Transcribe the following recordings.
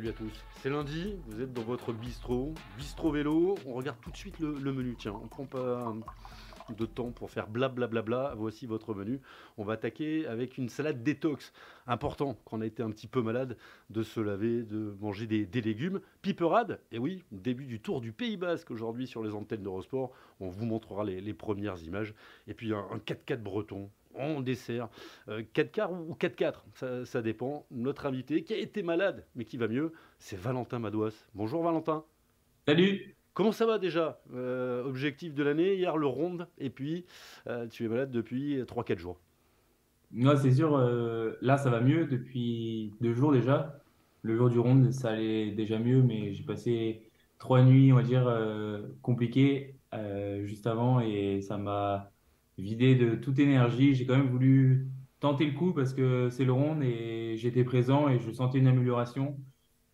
Salut à tous. C'est lundi, vous êtes dans votre bistrot, bistrot vélo. On regarde tout de suite le, menu. Tiens, on prend pas de temps pour faire blablabla. Voici votre menu. On va attaquer avec une salade détox. Important quand on a été un petit peu malade de se laver, de manger des, légumes. Piperade, et oui, début du tour du Pays Basque aujourd'hui sur les antennes d'Eurosport. On vous montrera les, premières images. Et puis un, un 4x4 breton en dessert. 4 quarts ou 4-4, ça, dépend. Notre invité qui a été malade, mais qui va mieux, c'est Valentin Madouas. Bonjour Valentin. Salut. Comment ça va déjà euh, Objectif de l'année, hier le ronde, et puis euh, tu es malade depuis 3-4 jours. Non, c'est sûr, euh, là ça va mieux depuis deux jours déjà. Le jour du ronde, ça allait déjà mieux, mais j'ai passé trois nuits, on va dire, compliquées juste avant, et ça m'a vidé de toute énergie. J'ai quand même voulu tenter le coup parce que c'est le ronde et j'étais présent et je sentais une amélioration.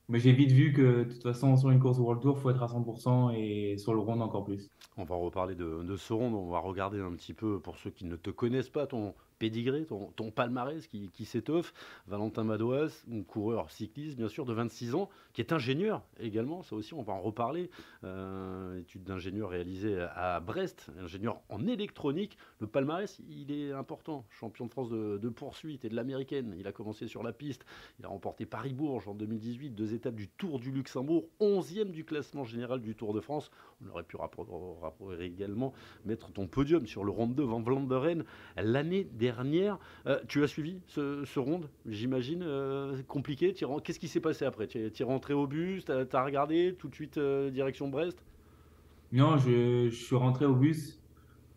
Mais j'ai vite vu que de toute façon, sur une course World Tour, il faut être à 100% et sur le ronde encore plus. On va reparler de, ce ronde, on va regarder un petit peu, pour ceux qui ne te connaissent pas, ton, pédigré, ton, palmarès qui, s'étoffe. Valentin Madoas, un coureur cycliste, bien sûr, de 26 ans, qui est ingénieur également. Ça aussi, on va en reparler. Euh, étude d'ingénieur réalisée à Brest, ingénieur en électronique. Le palmarès, il est important. Champion de France de, poursuite et de l'américaine. Il a commencé sur la piste. Il a remporté Paris-Bourges en 2018, deux étapes du Tour du Luxembourg, 11e du classement général du Tour de France. On aurait pu également mettre ton podium sur le Ronde 2 Van Vlanderen l'année dernière dernière. Euh, tu as suivi ce, ce ronde, j'imagine, euh, compliqué. Qu'est-ce qui s'est passé après? Tu es, rentré au bus, tu as, regardé tout de suite euh, direction Brest? Non, je, suis rentré au bus.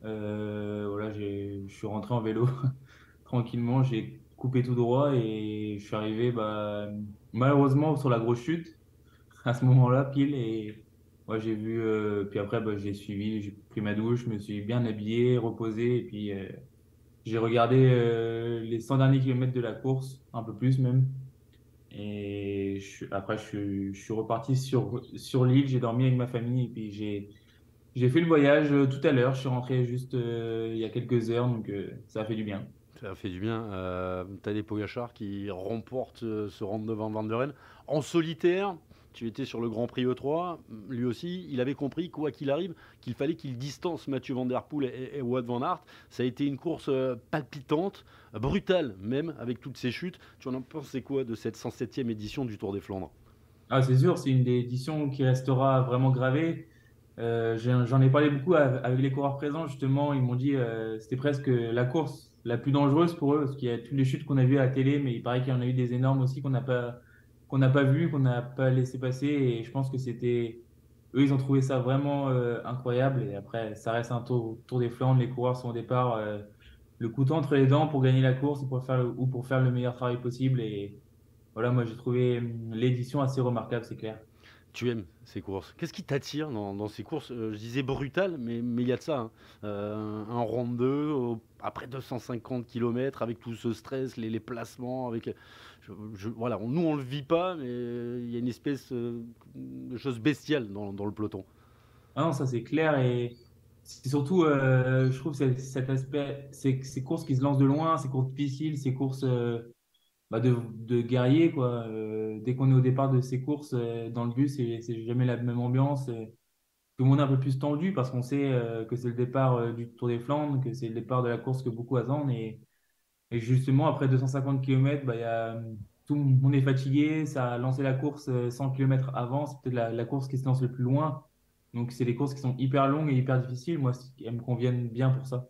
voilà, je suis rentré en vélo tranquillement. J'ai coupé tout droit et je suis arrivé bah, malheureusement sur la grosse chute à ce moment-là, pile. Et moi, j'ai vu. puis après, bah, j'ai suivi, j'ai pris ma douche, je me suis bien habillé, reposé. Et puis j'ai regardé euh, les 100 derniers kilomètres de la course, un peu plus même. Et après, je, suis reparti sur, sur l'île, j'ai dormi avec ma famille et puis j'ai, j'ai fait le voyage euh, tout à l'heure. Je suis rentré juste euh, il y a quelques heures, donc ça a fait du bien. Ça a fait du bien. Euh, des Pogachar qui remporte ce round devant Van der en solitaire tu étais sur le Grand Prix E3, lui aussi, il avait compris, quoi qu'il arrive, qu'il fallait qu'il distance Mathieu Van Der Poel et, Wout Van Aert. Ça a été une course euh, palpitante, brutale même, avec toutes ces chutes. Tu en pensé quoi de cette 107e édition du Tour des Flandres? Ah, C'est sûr, c'est une des éditions qui restera vraiment gravée. Euh, j'en ai parlé beaucoup avec les coureurs présents, justement. Ils m'ont dit que euh, c'était presque la course la plus dangereuse pour eux, parce qu'il y a toutes les chutes qu'on a vues à la télé, mais il paraît qu'il y en a eu des énormes aussi qu'on n'a pas qu'on n'a pas vu, qu'on n'a pas laissé passer. Et je pense que c'était. Eux, ils ont trouvé ça vraiment euh, incroyable. Et après, ça reste un tour, tour des Flandres. Les coureurs sont au départ euh, le couteau entre les dents pour gagner la course ou pour faire le, ou pour faire le meilleur travail possible. Et voilà, moi, j'ai trouvé hum, l'édition assez remarquable, c'est clair tu aimes ces courses? Qu'est-ce qui t'attire dans, ces courses? Euh, Je disais brutal, mais il y a de ça. Hein. Euh, un rond 2 après 250 km avec tout ce stress, les, placements. Avec, voilà, nous, on ne le vit pas, mais il y a une espèce euh, de chose bestiale dans, le peloton. Ah non, ça c'est clair. Et c'est surtout, je trouve, cet aspect, ces, ces courses qui se lancent de loin, ces courses difficiles, ces courses bah de, de guerrier quoi. Euh, dès qu'on est au départ de ces courses euh, dans le bus, c'est jamais la même ambiance. tout le monde est un peu plus tendu parce qu'on sait euh, que c'est le départ du Tour des Flandres, que c'est le départ de la course que beaucoup attendent. Et, et justement, après 250 km, bah, y a, tout le monde est fatigué. Ça a lancé la course 100 km avant. C'est peut-être la, la, course qui se lance le plus loin. Donc, c'est des courses qui sont hyper longues et hyper difficiles. Moi, elles me conviennent bien pour ça.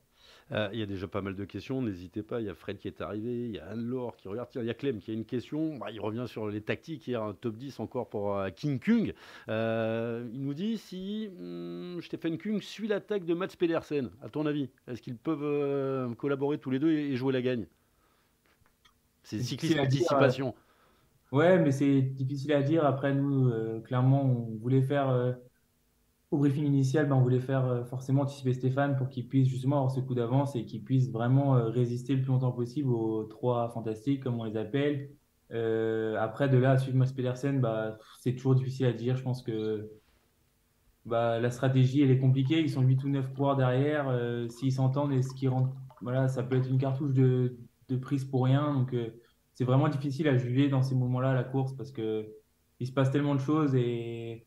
Euh, il y a déjà pas mal de questions, n'hésitez pas. Il y a Fred qui est arrivé, il y a Anne-Laure qui regarde. il y a Clem qui a une question. Bah, il revient sur les tactiques. Hier, un top 10 encore pour euh, King Kung. Euh, il nous dit si hmm, Stephen Kung suit l'attaque de Mats Pedersen, à ton avis, est-ce qu'ils peuvent collaborer tous les deux et, jouer la gagne? C'est cyclisme d'anticipation. Ouais, mais c'est difficile à dire. Après, nous, clairement, on voulait faire au briefing initial, ben, on voulait faire euh, forcément anticiper Stéphane pour qu'il puisse justement avoir ce coup d'avance et qu'il puisse vraiment euh, résister le plus longtemps possible aux trois fantastiques, comme on les appelle. Euh, après, de là à suivre Max Pedersen, bah, c'est toujours difficile à dire. Je pense que bah, la stratégie, elle est compliquée. Ils sont 8 ou 9 coureurs derrière. S'ils s'entendent et ce qui rentre, voilà, ça peut être une cartouche de, prise pour rien. Donc, c'est vraiment difficile à juger dans ces moments-là la course parce que il se passe tellement de choses et,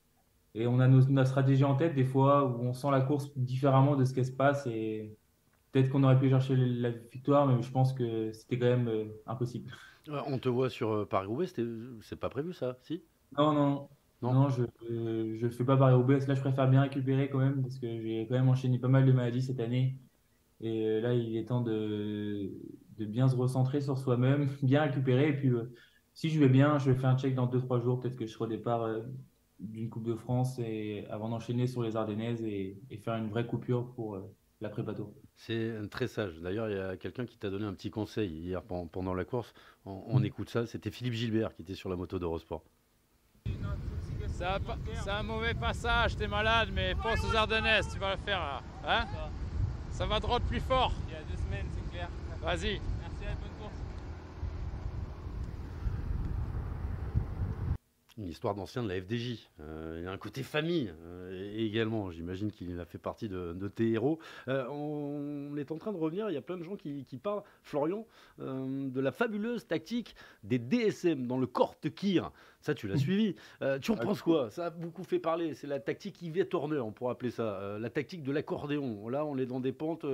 et on a nos, notre stratégie en tête des fois où on sent la course différemment de ce qu'elle se passe et peut-être qu'on aurait pu chercher la victoire, mais je pense que c'était quand même euh, impossible. On te voit sur Paris-Roubaix, c'est pas prévu ça, si? Non, non, non, non je ne fais pas Paris-Roubaix. Là, je préfère bien récupérer quand même parce que j'ai quand même enchaîné pas mal de maladies cette année. Et là, il est temps de, de bien se recentrer sur soi-même, bien récupérer. Et puis, si je vais bien, je vais faire un check dans 2-3 jours. Peut-être que je serai au départ euh, d'une Coupe de France et avant d'enchaîner sur les Ardennaises et, faire une vraie coupure pour euh, la prépa-tour. C'est très sage. D'ailleurs, il y a quelqu'un qui t'a donné un petit conseil hier pendant la course. On, mm. écoute ça. C'était Philippe Gilbert qui était sur la moto d'Eurosport. C'est un mauvais passage, t'es malade, mais pense aux Ardennaises, tu vas le faire. Hein? Ça va droit plus fort. Il y a deux semaines, c'est clair. Vas-y. Une histoire d'ancien de la FDJ. Euh, il y a un côté famille euh, également. J'imagine qu'il a fait partie de, tes héros. Euh, on est en train de revenir. Il y a plein de gens qui, parlent, Florian, de la fabuleuse tactique des DSM dans le Corte Kir. Ça, tu l'as suivi. tu en penses quoi? Ça a beaucoup fait parler. C'est la tactique Yves Horner, on pourrait appeler ça. la tactique de l'accordéon. Là, on est dans des pentes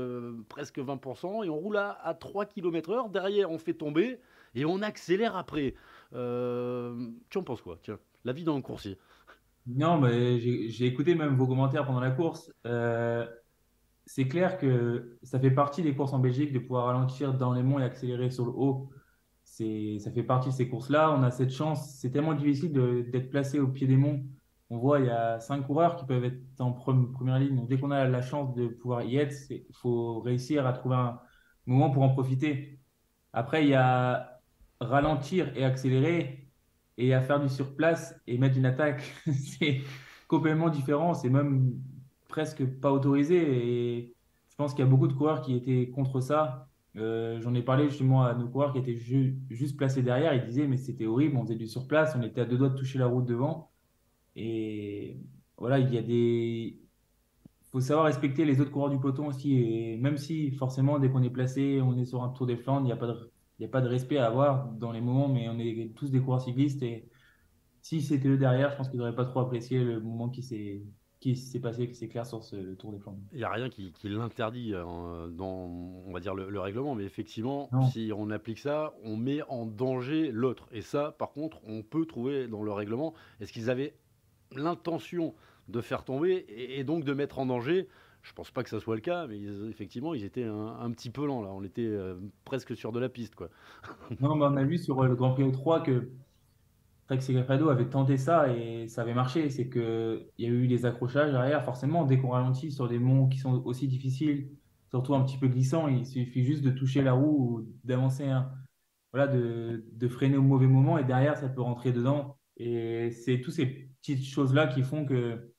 presque 20% et on roule à, à 3 km/h. Derrière, on fait tomber et on accélère après. Euh, tu en penses quoi? Tiens, la vie dans le coursier. Non, mais j'ai écouté même vos commentaires pendant la course. Euh, c'est clair que ça fait partie des courses en Belgique de pouvoir ralentir dans les monts et accélérer sur le haut. Ça fait partie de ces courses-là. On a cette chance. C'est tellement difficile d'être placé au pied des monts. On voit, il y a cinq coureurs qui peuvent être en première ligne. Donc, dès qu'on a la chance de pouvoir y être, il faut réussir à trouver un moment pour en profiter. Après, il y a ralentir et accélérer et à faire du surplace et mettre une attaque, c'est complètement différent. C'est même presque pas autorisé. Et je pense qu'il y a beaucoup de coureurs qui étaient contre ça. Euh, j'en ai parlé justement à nos coureurs qui étaient juste placés derrière. Ils disaient, mais c'était horrible, on faisait du surplace, on était à deux doigts de toucher la route devant. Et voilà, il y a des. Faut savoir respecter les autres coureurs du peloton aussi. Et même si, forcément, dès qu'on est placé, on est sur un tour des Flandres, il n'y a pas de a pas de respect à avoir dans les moments, mais on est tous des coureurs cyclistes et si c'était eux derrière, je pense qu'ils n'auraient pas trop apprécié le moment qui s'est qui s'est passé, s'est clair sur ce Tour des Flandres. Il n'y a rien qui, l'interdit euh, dans, on va dire, le, règlement, mais effectivement, si on applique ça, on met en danger l'autre. Et ça, par contre, on peut trouver dans le règlement, est-ce qu'ils avaient l'intention de faire tomber et, donc de mettre en danger? Je pense pas que ça soit le cas, mais effectivement, ils étaient un, petit peu lents là. On était euh, presque sur de la piste, quoi. non, mais on a vu sur euh, le Grand Prix 3 que Trek Segafredo avait tenté ça et ça avait marché. C'est qu'il y a eu des accrochages derrière. Forcément, dès qu'on ralentit sur des monts qui sont aussi difficiles, surtout un petit peu glissants, il suffit juste de toucher la roue ou d'avancer, voilà, de, freiner au mauvais moment et derrière, ça peut rentrer dedans. Et c'est toutes ces petites choses-là qui font que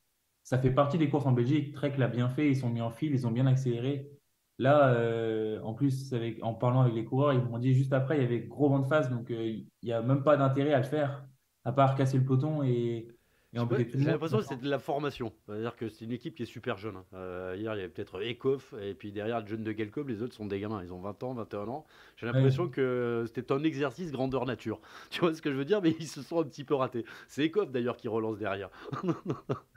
ça fait partie des courses en Belgique. Trek l'a bien fait, ils sont mis en fil, ils ont bien accéléré. Là, euh, en plus, en parlant avec les coureurs, ils m'ont dit juste après, il y avait gros vent de face, donc euh, il n'y a même pas d'intérêt à le faire, à part casser le peloton et, j'ai l'impression que c'est de la formation. C'est-à-dire que c'est une équipe qui est super jeune. Hein. Euh, hier, il y avait peut-être Ekoff, et puis derrière, John de Gelkob, les autres sont des gamins. Ils ont 20 ans, 21 ans. J'ai l'impression que c'était un exercice grandeur nature. Tu vois ce que je veux dire? Mais ils se sont un petit peu ratés. C'est Ekoff d'ailleurs qui relance derrière.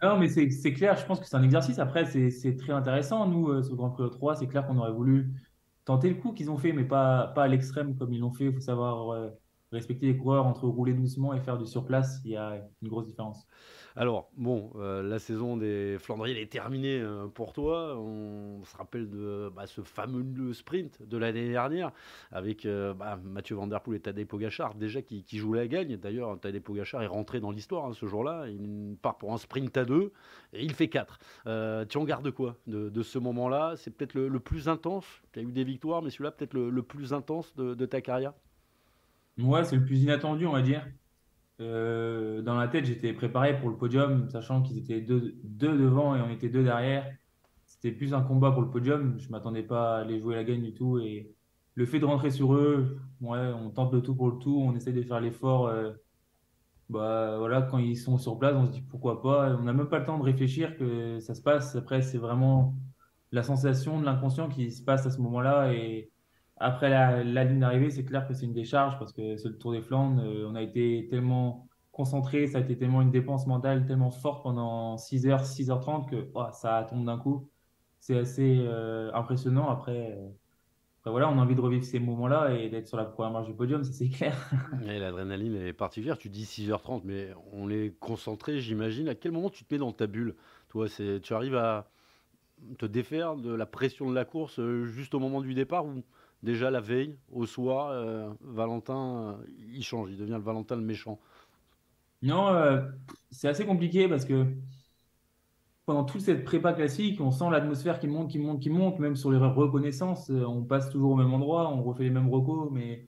non, mais c'est clair. Je pense que c'est un exercice. Après, c'est très intéressant. Nous, euh, sur Grand Prix 3, c'est clair qu'on aurait voulu tenter le coup qu'ils ont fait, mais pas, pas à l'extrême comme ils l'ont fait. Il faut savoir. Euh, respecter les coureurs entre rouler doucement et faire du surplace, il y a une grosse différence. Alors, bon, euh, la saison des Flandriers est terminée euh, pour toi. On se rappelle de bah, ce fameux sprint de l'année dernière avec euh, bah, Mathieu Van Der Poel et Tadej Pogacar, déjà qui, qui jouent la gagne. D'ailleurs, Tadej Pogacar est rentré dans l'histoire hein, ce jour-là. Il part pour un sprint à deux et il fait quatre. tu en gardes quoi de, ce moment-là? C'est peut-être le, plus intense? Tu as eu des victoires, mais celui-là, peut-être le, plus intense de ta carrière? Ouais, c'est le plus inattendu, on va dire. Euh, dans la tête, j'étais préparé pour le podium, sachant qu'ils étaient deux, devant et on était deux derrière. C'était plus un combat pour le podium. Je ne m'attendais pas à les jouer la gagne du tout. Et le fait de rentrer sur eux, ouais, on tente le tout pour le tout. On essaie de faire l'effort. Euh, bah, voilà, quand ils sont sur place, on se dit pourquoi pas. On n'a même pas le temps de réfléchir que ça se passe. Après, c'est vraiment la sensation de l'inconscient qui se passe à ce moment-là. Et après la, ligne d'arrivée, c'est clair que c'est une décharge parce que c'est le Tour des Flandres. Euh, on a été tellement concentré, ça a été tellement une dépense mentale tellement forte pendant 6h, 6h30 que oh, ça tombe d'un coup. C'est assez euh, impressionnant. Après, voilà, on a envie de revivre ces moments-là et d'être sur la première marche du podium, ça c'est clair. L'adrénaline est particulière. Tu dis 6h30, mais on est concentré, j'imagine. À quel moment tu te mets dans ta bulle? Toi, tu arrives à te défaire de la pression de la course euh, juste au moment du départ ou déjà la veille, au soir, euh, Valentin, euh, il change, il devient le Valentin le méchant Non, c'est assez compliqué parce que pendant toute cette prépa classique, on sent l'atmosphère qui monte, qui monte, qui monte, même sur les reconnaissances, on passe toujours au même endroit, on refait les mêmes recos, mais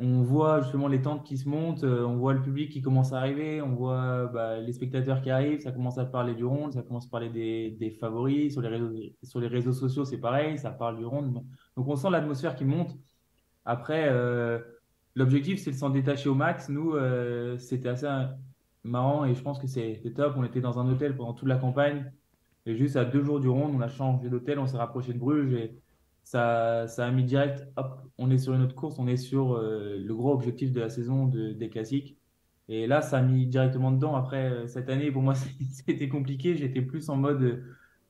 on voit justement les tentes qui se montent, euh, on voit le public qui commence à arriver, on voit bah, les spectateurs qui arrivent, ça commence à parler du ronde, ça commence à parler des, favoris. Sur les réseaux, sur les réseaux sociaux, c'est pareil, ça parle du ronde. Donc on sent l'atmosphère qui monte. Après, euh, l'objectif, c'est de s'en détacher au max. Nous, euh, c'était assez marrant et je pense que c'est top. On était dans un hôtel pendant toute la campagne. Et juste à deux jours du ronde, on a changé d'hôtel, on s'est rapproché de Bruges et ça, ça a mis direct, hop, on est sur une autre course, on est sur euh, le gros objectif de la saison des classiques. Et là, ça a mis directement dedans. Après, cette année, pour moi, c'était compliqué. J'étais plus en mode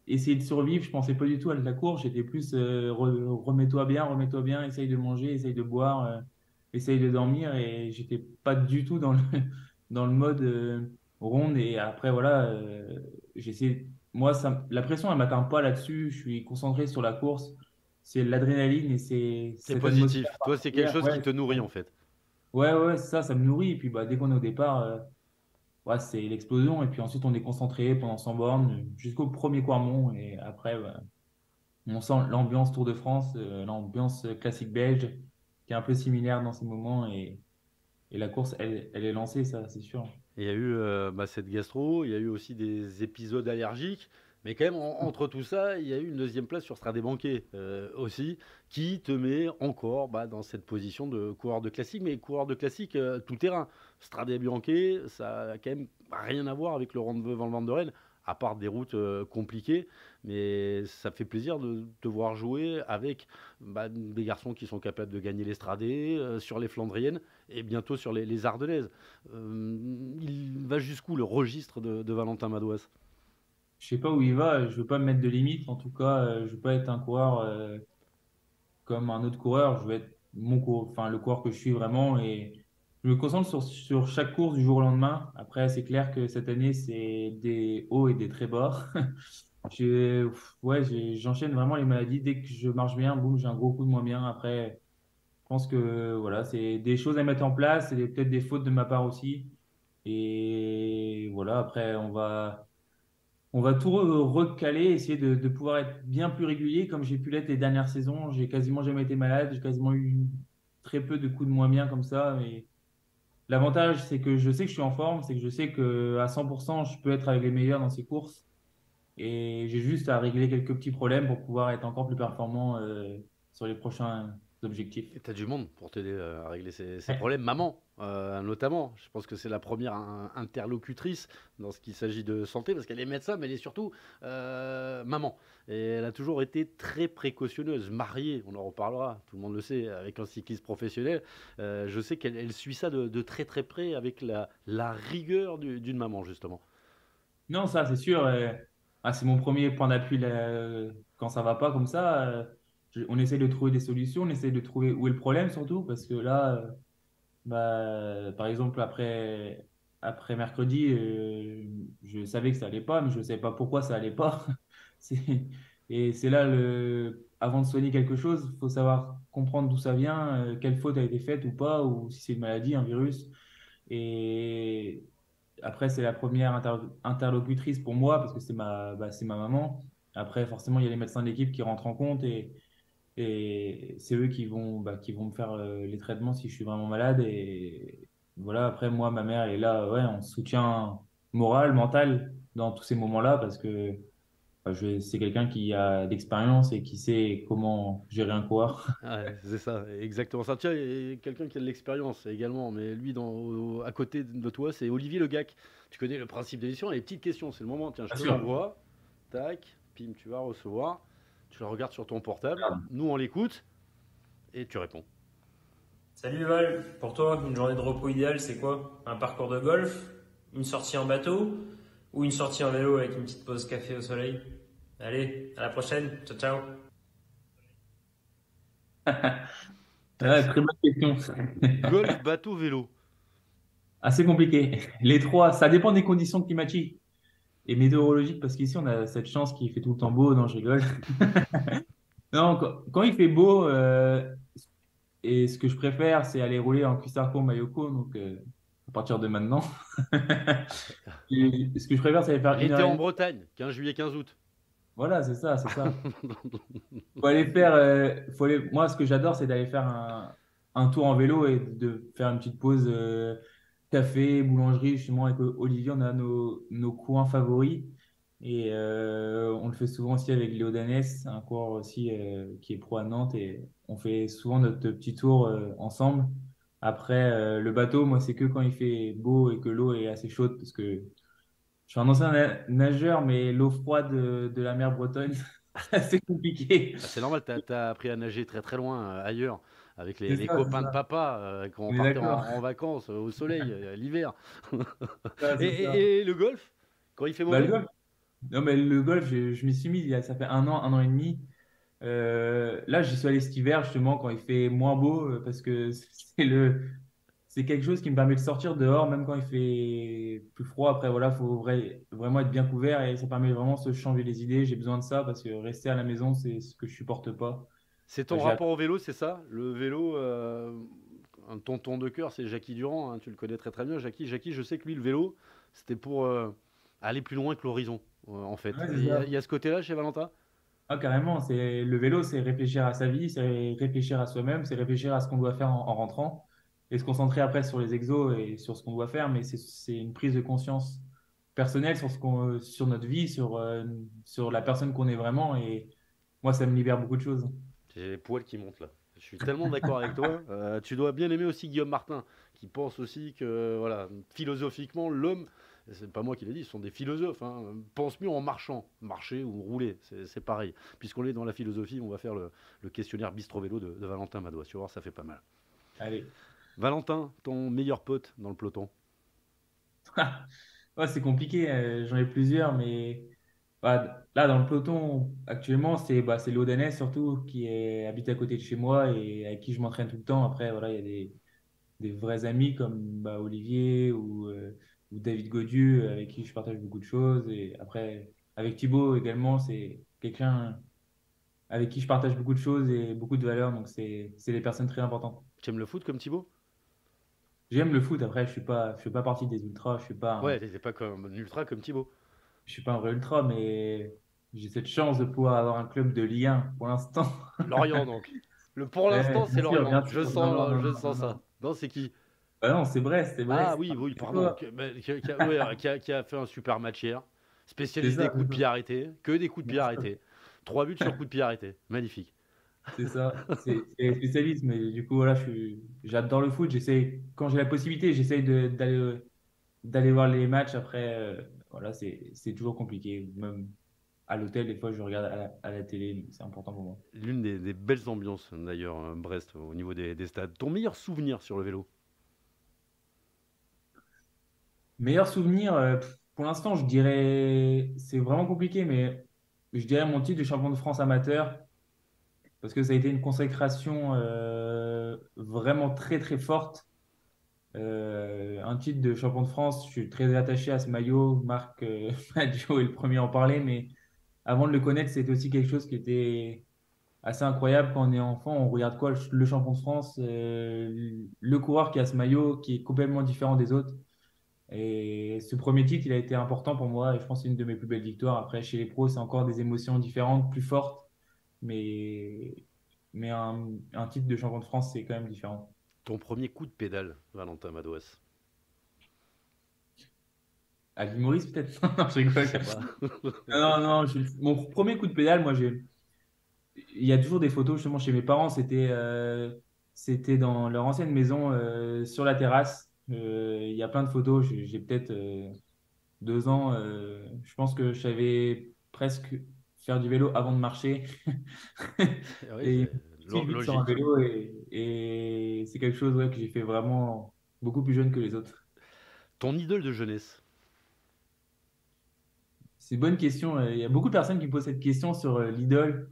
essayer de survivre. Je pensais pas du tout à la course. J'étais plus remets-toi bien, remets-toi bien, essaye de manger, essaye de boire, essaye de dormir. Et j'étais pas du tout dans le, dans le mode ronde. Et après, voilà, j'essaie. Moi, ça, la pression, elle m'atteint pas là-dessus. Je suis concentré sur la course c'est l'adrénaline et c'est. C'est positif. Toi, c'est quelque chose qui te nourrit en fait. Ouais, ouais, ça, ça me nourrit. Et puis, bah, dès qu'on est au départ, euh, ouais, c'est l'explosion. Et puis ensuite, on est concentré pendant 100 bornes jusqu'au premier Quarmont. Et après, bah, on sent l'ambiance Tour de France, euh, l'ambiance classique belge, qui est un peu similaire dans ces moments. Et, et la course, elle, elle, est lancée, ça, c'est sûr. Il y a eu euh, bah, cette gastro, il y a eu aussi des épisodes allergiques. Mais quand même, entre tout ça, il y a eu une deuxième place sur Stradé Banquet euh, aussi, qui te met encore bah, dans cette position de coureur de classique, mais coureur de classique euh, tout terrain. Stradé Banquet, ça a quand même rien à voir avec le rendez-vous Van de à part des routes euh, compliquées. Mais ça fait plaisir de te voir jouer avec bah, des garçons qui sont capables de gagner les Stradés, sur les Flandriennes et bientôt sur les, Ardennaises. il va jusqu'où le registre de, de Valentin Madouas? Je sais pas où il va. Je veux pas me mettre de limite. En tout cas, euh, je veux pas être un coureur euh, comme un autre coureur. Je veux être mon enfin le coureur que je suis vraiment et je me concentre sur, sur chaque course du jour au lendemain. Après, c'est clair que cette année, c'est des hauts et des très bas. ouais, j'enchaîne vraiment les maladies. Dès que je marche bien, boum, j'ai un gros coup de moins bien. Après, je pense que voilà, c'est des choses à mettre en place. C'est peut-être des fautes de ma part aussi. Et voilà, après, on va on va tout recaler, essayer de, pouvoir être bien plus régulier comme j'ai pu l'être les dernières saisons. J'ai quasiment jamais été malade, j'ai quasiment eu très peu de coups de moins bien comme ça. Mais l'avantage, c'est que je sais que je suis en forme, c'est que je sais que à 100%, je peux être avec les meilleurs dans ces courses. Et j'ai juste à régler quelques petits problèmes pour pouvoir être encore plus performant euh, sur les prochains Et tu as du monde pour t'aider à régler ces, problèmes. Maman, euh, notamment. Je pense que c'est la première interlocutrice dans ce qu'il s'agit de santé, parce qu'elle est médecin, mais elle est surtout euh, maman. Et elle a toujours été très précautionneuse, mariée, on en reparlera, tout le monde le sait, avec un cycliste professionnel. Euh, je sais qu'elle suit ça de, très très près, avec la, la rigueur d'une maman, justement. Non, ça c'est sûr. Ah, c'est mon premier point d'appui quand ça va pas comme ça. On essaie de trouver des solutions, on essaie de trouver où est le problème surtout, parce que là bah, par exemple, après, après mercredi, euh, je savais que ça allait pas, mais je ne savais pas pourquoi ça allait pas. et c'est là, le, avant de soigner quelque chose, il faut savoir comprendre d'où ça vient, euh, quelle faute a été faite ou pas, ou si c'est une maladie, un virus. Et après, c'est la première interlocutrice pour moi, parce que c'est ma, bah, ma maman. Après, forcément, il y a les médecins d'équipe qui rentrent en compte et c'est eux qui vont, bah, qui vont me faire euh, les traitements si je suis vraiment malade. Et voilà, après, moi, ma mère est là, ouais, en soutien moral, mental dans tous ces moments-là parce que bah, c'est quelqu'un qui a d'expérience et qui sait comment gérer un coureur. c'est ça, exactement ça. Tiens, quelqu'un qui a de l'expérience également, mais lui, dans, à côté de toi, c'est Olivier Legac. Tu connais le principe d'édition. Les petites questions, c'est le moment. Tiens, je te l'envoie. Tac, pim, tu vas recevoir. Tu le regardes sur ton portable, nous on l'écoute et tu réponds. Salut Val, pour toi, une journée de repos idéale, c'est quoi? Un parcours de golf? Une sortie en bateau? Ou une sortie en vélo avec une petite pause café au soleil? Allez, à la prochaine, ciao ciao. Très bonne question. Golf, bateau, vélo. Assez compliqué. Les trois, ça dépend des conditions climatiques et météorologiques, parce qu'ici, on a cette chance qu'il fait tout le temps beau. Non, je rigole. non, quand, il fait beau, euh, et ce que je préfère, c'est aller rouler en cuissarco Mayoko, donc euh, à partir de maintenant. ce que je préfère, c'est aller faire. L'été en Bretagne, 15 juillet, 15 août. Voilà, c'est ça, c'est ça. faut aller faire. Euh, faut aller... Moi, ce que j'adore, c'est d'aller faire un, un, tour en vélo et de faire une petite pause café, boulangerie. Justement, avec Olivier, on a nos, nos coins favoris. Et euh, on le fait souvent aussi avec Léo Danès, un coureur aussi qui est pro à Nantes. Et on fait souvent notre petit tour ensemble. Après, le bateau, moi, c'est que quand il fait beau et que l'eau est assez chaude, parce que je suis un ancien nageur, mais l'eau froide de, la mer Bretonne, c'est compliqué. Ah, c'est normal, tu as, appris à nager très très loin euh, ailleurs, avec les, copains de papa, euh, quand on partait en, vacances, au soleil, euh, l'hiver. et, le golf Quand il fait bah, mauvais? Non, mais le golf, je, m'y suis mis, ça fait un an, un an et demi. là, j'y suis allé cet hiver, justement, quand il fait moins beau, parce que c'est le, c'est quelque chose qui me permet de sortir dehors, même quand il fait plus froid. Après, voilà, il faut vraiment être bien couvert et ça permet vraiment de se changer les idées. J'ai besoin de ça parce que rester à la maison, c'est ce que je supporte pas. C'est ton rapport au vélo, c'est ça? Le vélo, euh, un tonton de cœur, c'est Jackie Durand. Hein, tu le connais très très bien, Jackie. Jackie, je sais que lui, le vélo, c'était pour euh, aller plus loin que l'horizon, euh, en fait. il, y a, ce côté-là chez Valentin? Ah, carrément, c'est le vélo, c'est réfléchir à sa vie, c'est réfléchir à soi-même, c'est réfléchir à ce qu'on doit faire en rentrant et se concentrer après sur les exos et sur ce qu'on doit faire, mais c'est une prise de conscience personnelle sur, ce qu'on, sur notre vie, sur, sur la personne qu'on est vraiment. Et moi, ça me libère beaucoup de choses. J'ai les poils qui montent là. Je suis tellement d'accord avec toi. Euh, tu dois bien aimer aussi Guillaume Martin, qui pense aussi que, voilà, philosophiquement, l'homme, c'est pas moi qui l'ai dit, ce sont des philosophes, hein, pense mieux en marchant, marcher ou rouler, c'est pareil. Puisqu'on est dans la philosophie, on va faire le, questionnaire bistro vélo de, de Valentin Madois. Tu vas voir, ça fait pas mal. Allez. Valentin, ton meilleur pote dans le peloton? C'est compliqué, euh, j'en ai plusieurs, mais bah, là, dans le peloton, actuellement, c'est bah, surtout qui est, habite à côté de chez moi et avec qui je m'entraîne tout le temps. Après, voilà, il y a des, des vrais amis comme bah, Olivier ou, euh, ou, David Godieu avec qui je partage beaucoup de choses. Et après, avec Thibaut également, c'est quelqu'un avec qui je partage beaucoup de choses et beaucoup de valeurs. Donc, c'est des personnes très importantes. Tu aimes le foot comme Thibaut? J'aime le foot, après, je suis pas, je fais pas partie des ultras, je suis pas. Ouais, t'es pas comme un ultra comme Thibaut. Je suis pas un vrai ultra, mais j'ai cette chance de pouvoir avoir un club de Ligue 1 pour l'instant. Lorient, donc. Le pour l'instant, c'est Lorient. Je sens, je sens ça. Non, c'est qui? Bah Non, c'est Brest, c'est Brest. Ah oui, oui, pardon. Qui, a, fait un super match hier. Spécialiste des coups de pied arrêtés. Que des coups de pied arrêtés. Trois buts sur coups de pied arrêtés. Magnifique. C'est ça, c'est spécialiste, mais du coup, voilà, j'adore le foot. J'essaie, quand j'ai la possibilité, j'essaie d'aller voir les matchs. Après, euh, voilà, c'est toujours compliqué. Même à l'hôtel, des fois, je regarde à la, télé, c'est important pour moi. L'une des, belles ambiances, d'ailleurs, euh, Brest, au niveau des, des, stades. Ton meilleur souvenir sur le vélo? Meilleur souvenir, euh, pour l'instant, je dirais, c'est vraiment compliqué, mais je dirais mon titre de champion de France amateur parce que ça a été une consécration euh, vraiment très très forte. Euh, un titre de champion de France, je suis très attaché à ce maillot. Marc euh, est le premier à en parler, mais avant de le connaître, c'était aussi quelque chose qui était assez incroyable quand on est enfant. On regarde quoi? Le champion de France, le coureur qui a ce maillot qui est complètement différent des autres. Et ce premier titre, il a été important pour moi et je pense que c'est une de mes plus belles victoires. Après, chez les pros, c'est encore des émotions différentes, plus fortes mais, un, titre de champion de France, c'est quand même différent. Ton premier coup de pédale, Valentin Madouas À Maurice, peut-être Non, je rigole. non, non, mon premier coup de pédale, moi, j'ai. Il y a toujours des photos, justement, chez mes parents. C'était euh, c'était dans leur ancienne maison, euh, sur la terrasse. Euh, il y a plein de photos. J'ai peut-être deux ans. je pense que je savais presque faire du vélo avant de marcher. et, Si, vite sur un vélo et, et c'est quelque chose ouais, que j'ai fait vraiment beaucoup plus jeune que les autres. Ton idole de jeunesse? C'est une bonne question. Il y a beaucoup de personnes qui me posent cette question sur euh, l'idole.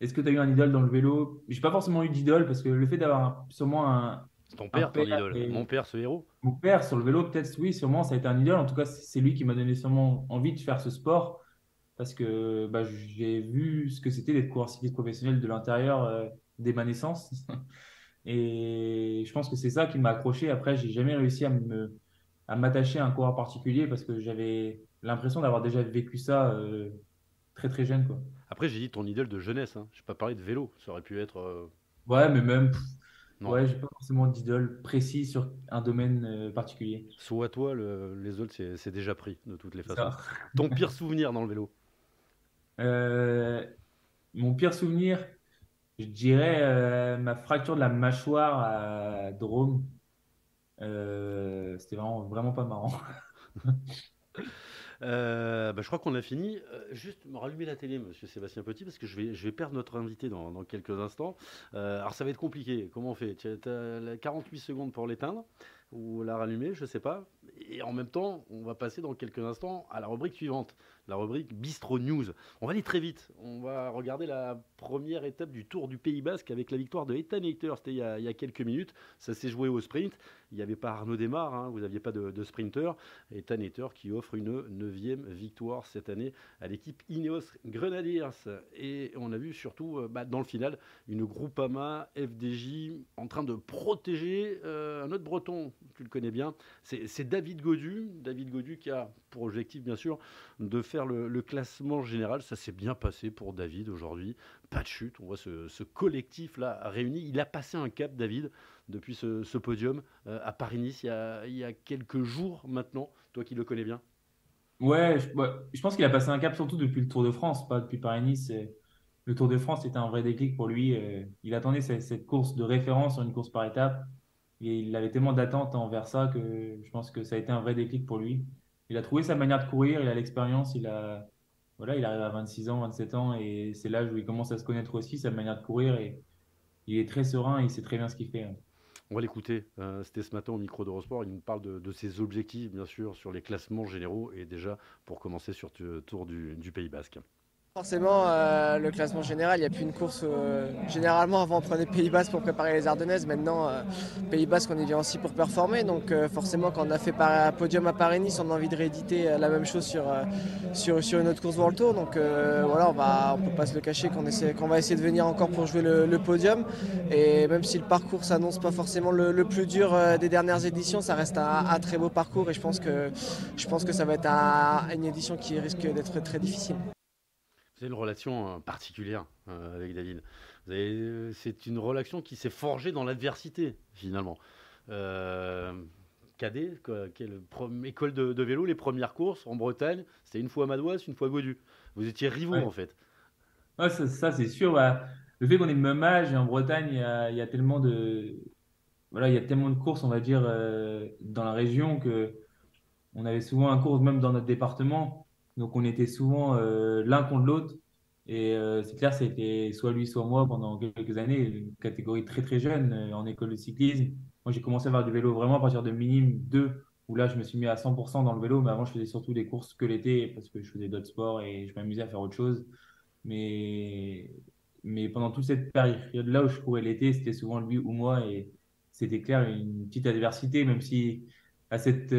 Est-ce que tu as eu un idole dans le vélo? Je n'ai pas forcément eu d'idole parce que le fait d'avoir sûrement un. C'est ton père, ton idole. Mon père, ce héros? Mon père, sur le vélo, peut-être, oui, sûrement, ça a été un idole. En tout cas, c'est lui qui m'a donné sûrement envie de faire ce sport parce que bah, j'ai vu ce que c'était d'être coureur cycliste professionnel de l'intérieur euh, dès ma naissance. Et je pense que c'est ça qui m'a accroché. Après, j'ai jamais réussi à me à m'attacher à un coureur particulier parce que j'avais l'impression d'avoir déjà vécu ça euh, très très jeune. Quoi. Après, j'ai dit ton idole de jeunesse. Hein. Je n'ai pas parlé de vélo. Ça aurait pu être. Euh, ouais, mais même. Ouais, j'ai pas forcément d'idole précis sur un domaine euh, particulier. Soit toi, les autres, c'est déjà pris de toutes les façons. Ton pire souvenir dans le vélo? Mon pire souvenir, je dirais euh, ma fracture de la mâchoire à Drôme. Euh, c'était vraiment, vraiment pas marrant. Euh, bah, je crois qu'on a fini. juste me rallumer la télé, monsieur Sébastien Petit, parce que je vais, je vais perdre notre invité dans, dans quelques instants. alors ça va être compliqué. Comment on fait? Tu as 48 secondes pour l'éteindre ou la rallumer, je sais pas. Et en même temps, on va passer dans quelques instants à la rubrique suivante la rubrique Bistro News. On va aller très vite. On va regarder la première étape du Tour du Pays Basque avec la victoire de Ethan Hayter. C'était il, y a quelques minutes. Ça s'est joué au sprint. Il n'y avait pas Arnaud Desmar, hein. vous n'aviez pas de, sprinter. Ethan Hayter qui offre une neuvième victoire cette année à l'équipe Ineos Grenadiers. Et on a vu surtout euh, bah, dans le final une Groupama FDJ en train de protéger euh, un autre breton, tu le connais bien. C'est David Godu. David Godu qui a pour objectif bien sûr de faire le, classement général. Ça s'est bien passé pour David aujourd'hui. Pas de chute. On voit ce, collectif-là réuni. Il a passé un cap, David, depuis ce, podium euh, à Paris-Nice il, y a quelques jours maintenant. Toi qui le connais bien. Ouais, je, pense qu'il a passé un cap surtout depuis le Tour de France, pas depuis Paris-Nice. Le Tour de France était un vrai déclic pour lui. Il attendait cette, course de référence sur une course par étape. Et il avait tellement d'attentes envers ça que je pense que ça a été un vrai déclic pour lui il a trouvé sa manière de courir, il a l'expérience, il a voilà, il arrive à 26 ans, 27 ans et c'est l'âge où il commence à se connaître aussi sa manière de courir et il est très serein, il sait très bien ce qu'il fait. Hein. On va l'écouter. Euh, c'était ce matin au micro d'Eurosport. Il nous parle de, ses objectifs, bien sûr, sur les classements généraux et déjà pour commencer sur le tour du Pays Basque. Forcément, euh, le classement général, il n'y a plus une course. Euh, généralement, avant, on prenait Pays Basque pour préparer les Ardennaises. Maintenant, euh, Pays Basque, on y vient aussi pour performer. Donc, forcément, quand on a fait un podium à Paris-Nice, on a envie de rééditer la même chose sur, sur, sur, une autre course World Tour. Donc, voilà, on ne peut pas se le cacher qu'on va essayer de venir encore pour jouer le, podium. Et même si le parcours s'annonce pas forcément le, plus dur des dernières éditions, ça reste un, très beau parcours. Et je pense que, je pense que ça va être une édition qui risque d'être très difficile. Vous avez une relation euh, particulière euh, avec David. Euh, c'est une relation qui s'est forgée dans l'adversité, finalement. cadet, quelle école de, vélo, les premières courses en Bretagne, c'était une fois à Madoise, une fois à Godu. Vous étiez rivaux, en fait. Ouais, ça, c'est sûr. Bah, le fait qu'on ait le même âge, et en Bretagne, il y a, tellement de. Voilà, il y a tellement de courses, on va dire, dans la région que on avait souvent un cours même dans notre département. Donc on était souvent euh, l'un contre l'autre. Et euh, c'est clair, c'était soit lui, soit moi pendant quelques années, une catégorie très très jeune euh, en école de cyclisme. Moi, j'ai commencé à faire du vélo vraiment à partir de minime 2, où là, je me suis mis à 100% dans le vélo. Mais avant, je faisais surtout des courses que l'été parce que je faisais d'autres sports et je m'amusais à faire autre chose. Mais, mais pendant toute cette période-là où je courais l'été, c'était souvent lui ou moi. Et c'était clair, une petite adversité, même si à cette